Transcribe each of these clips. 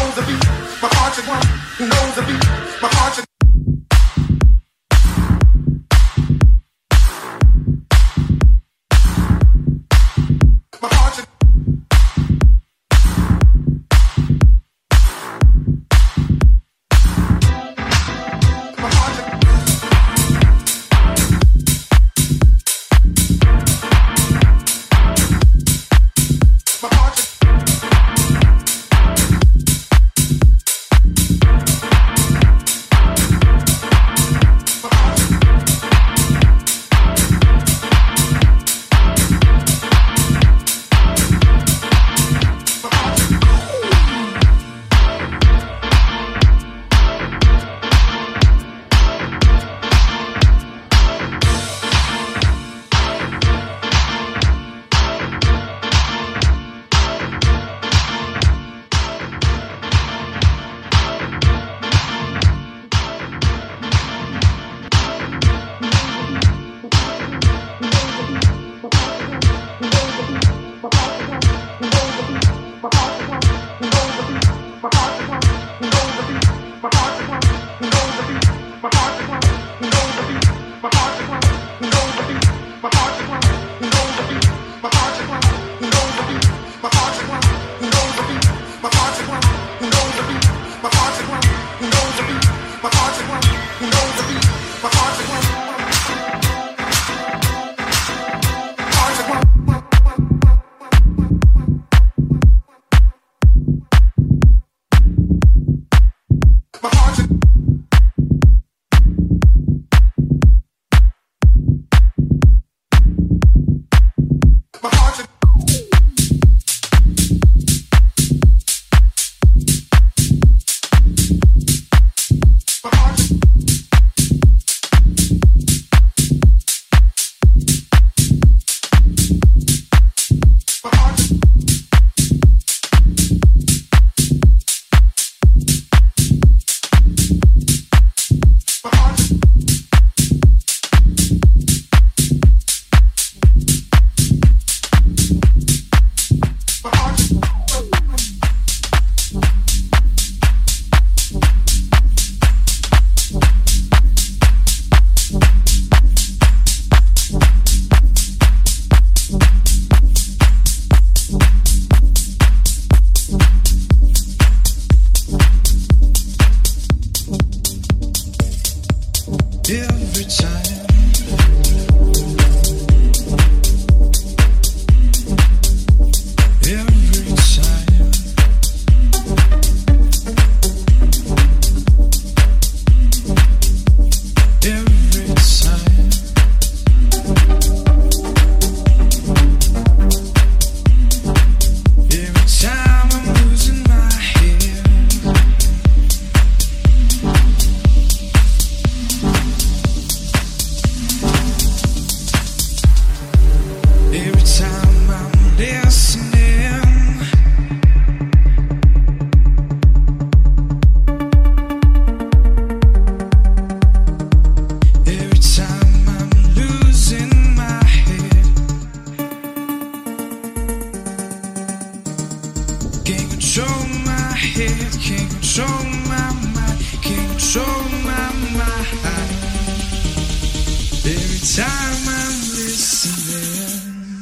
knows the beat? My heart a one who knows the beat.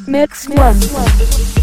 Mix one.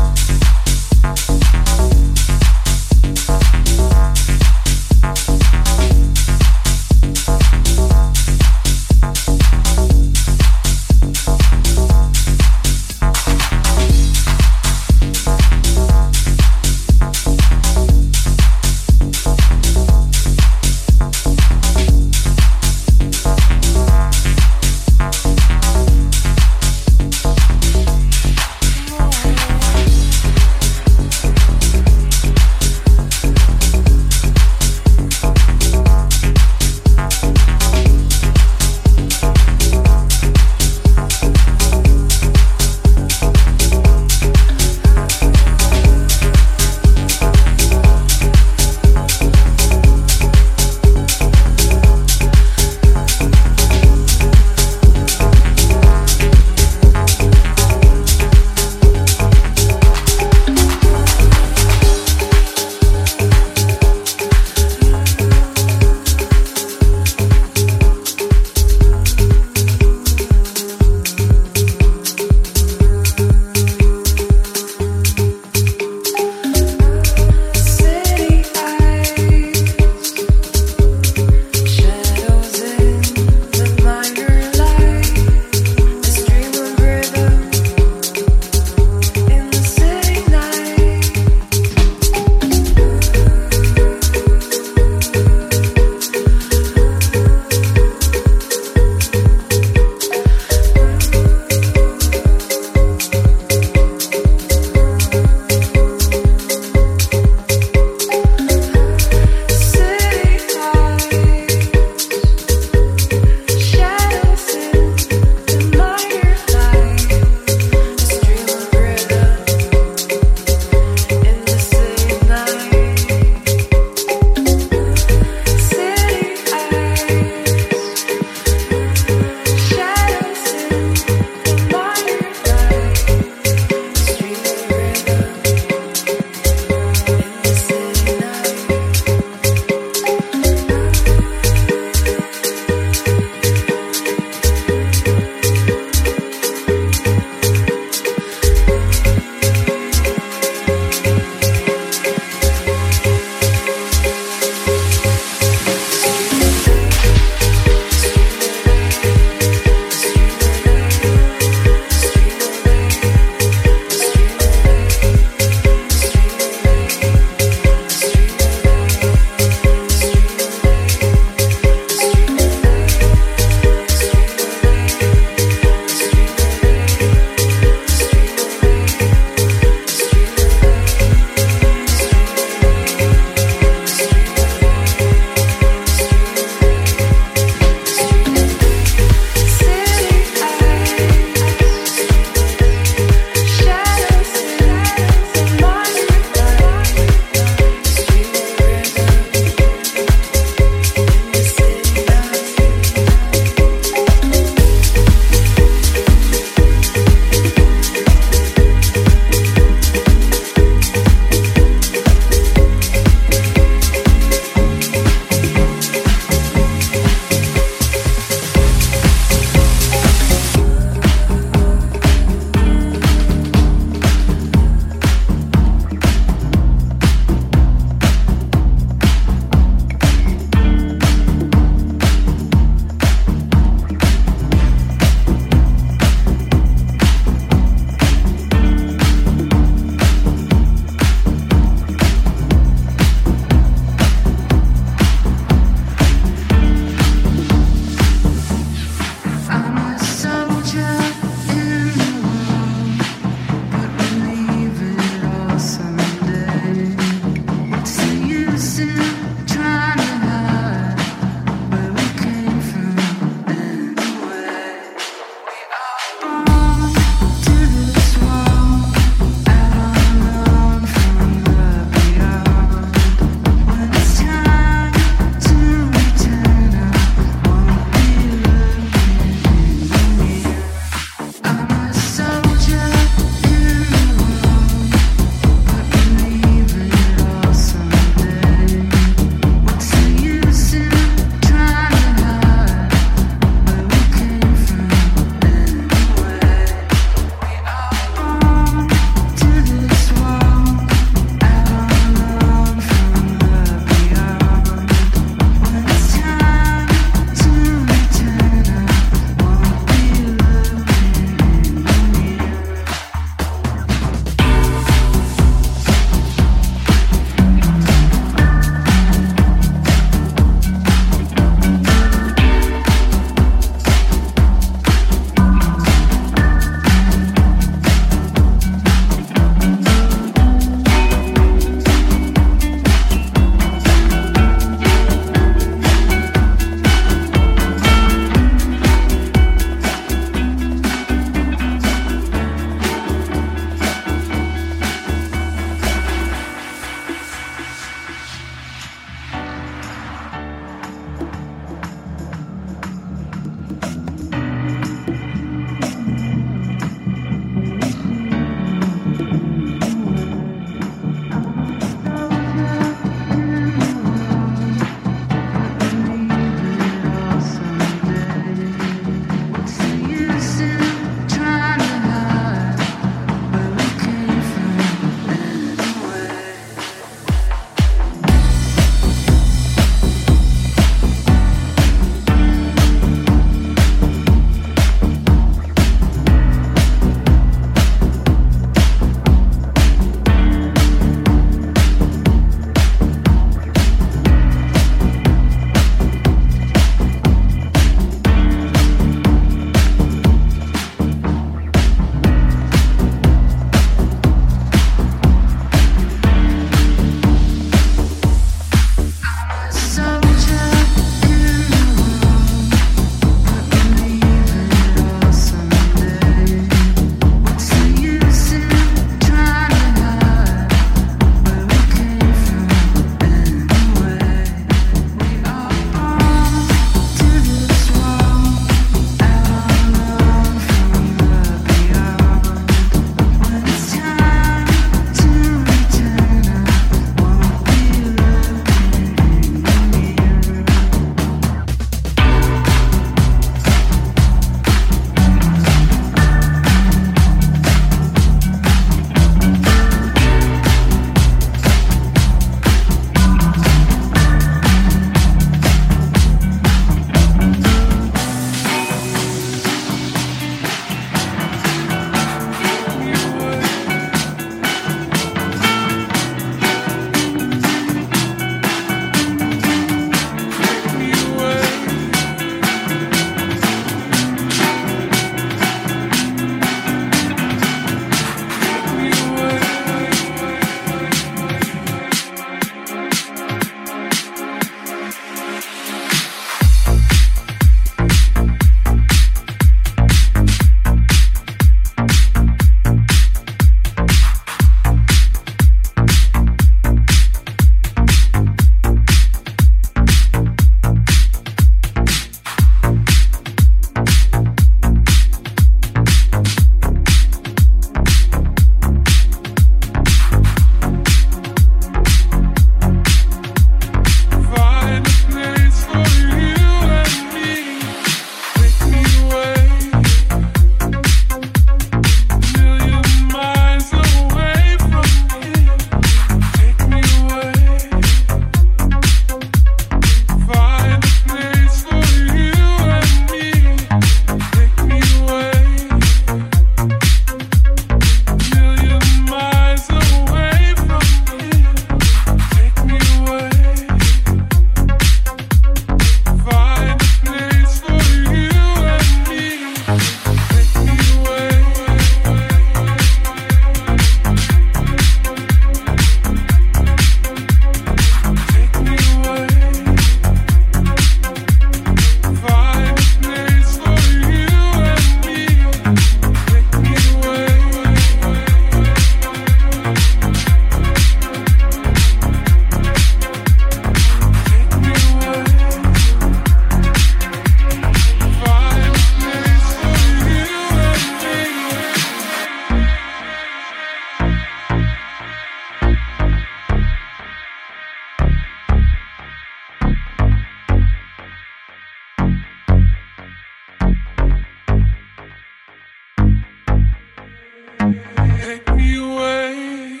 away,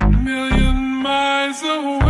a million miles away.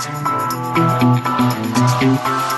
Thank you.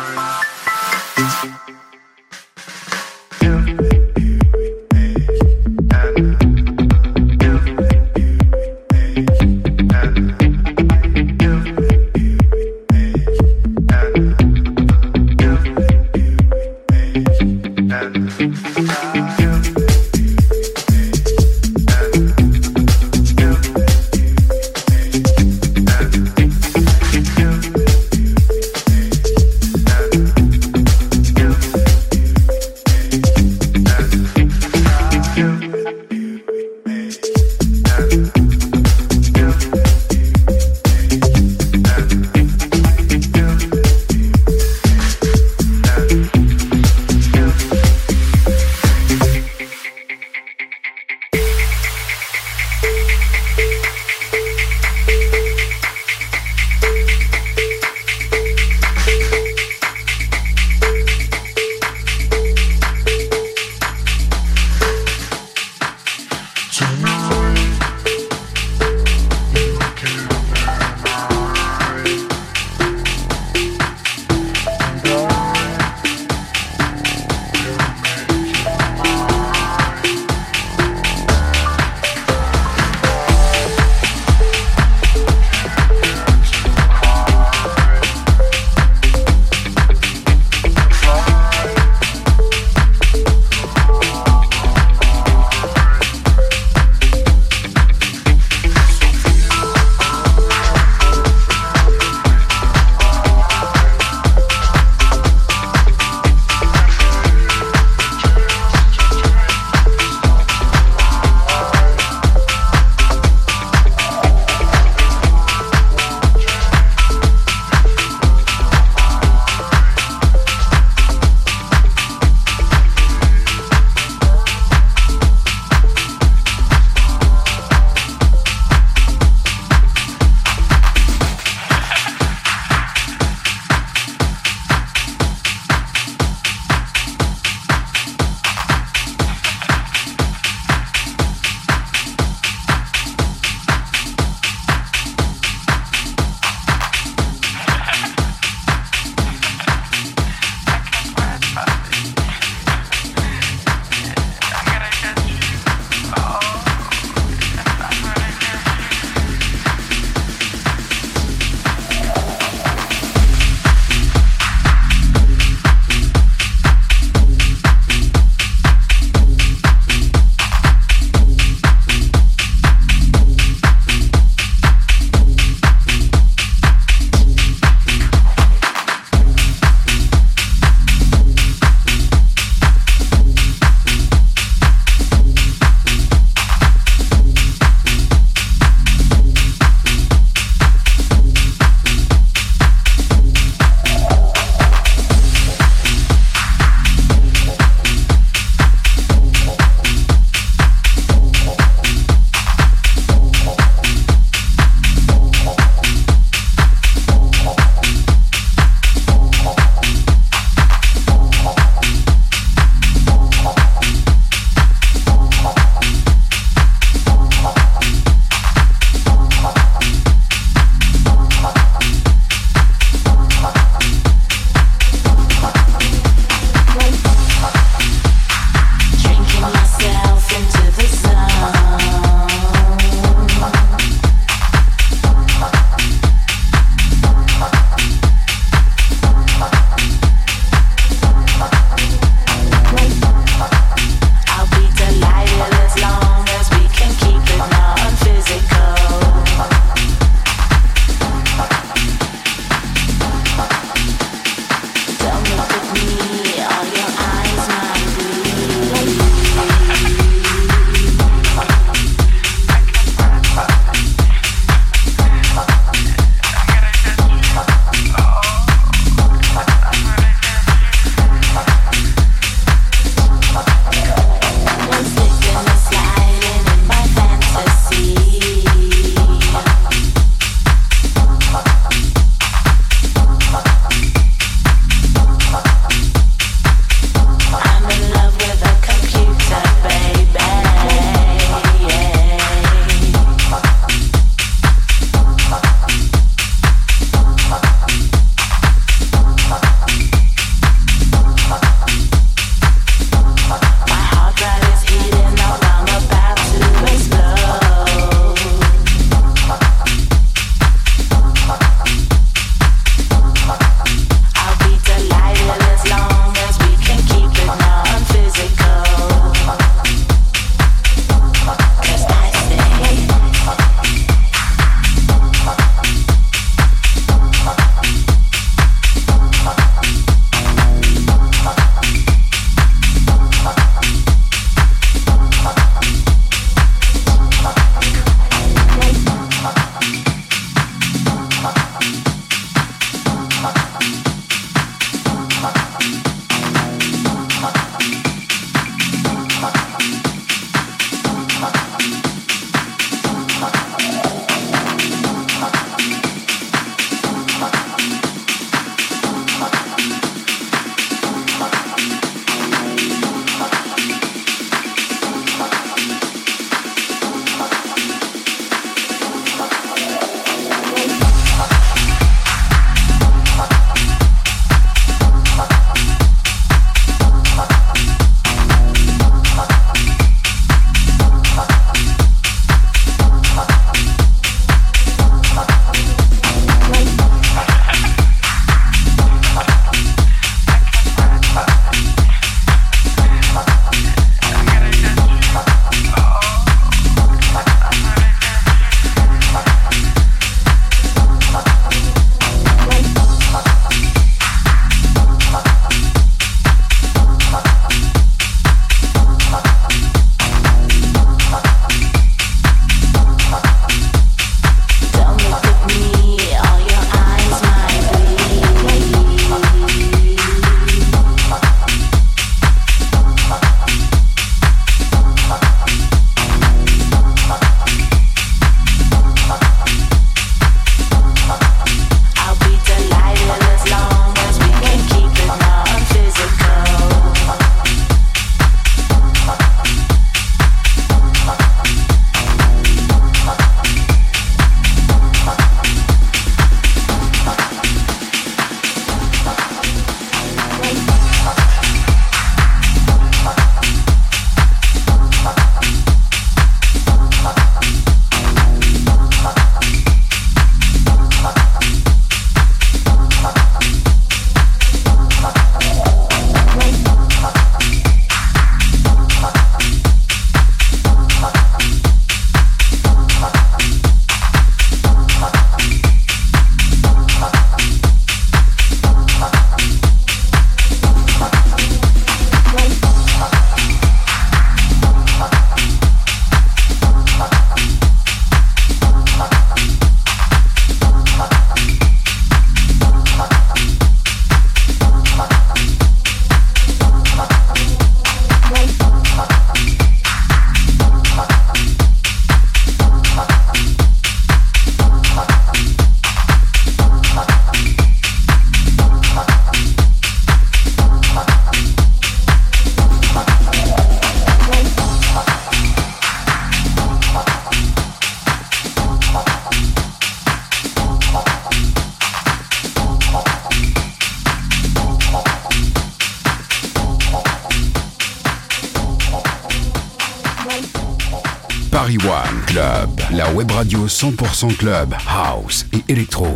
100% club, house et électro.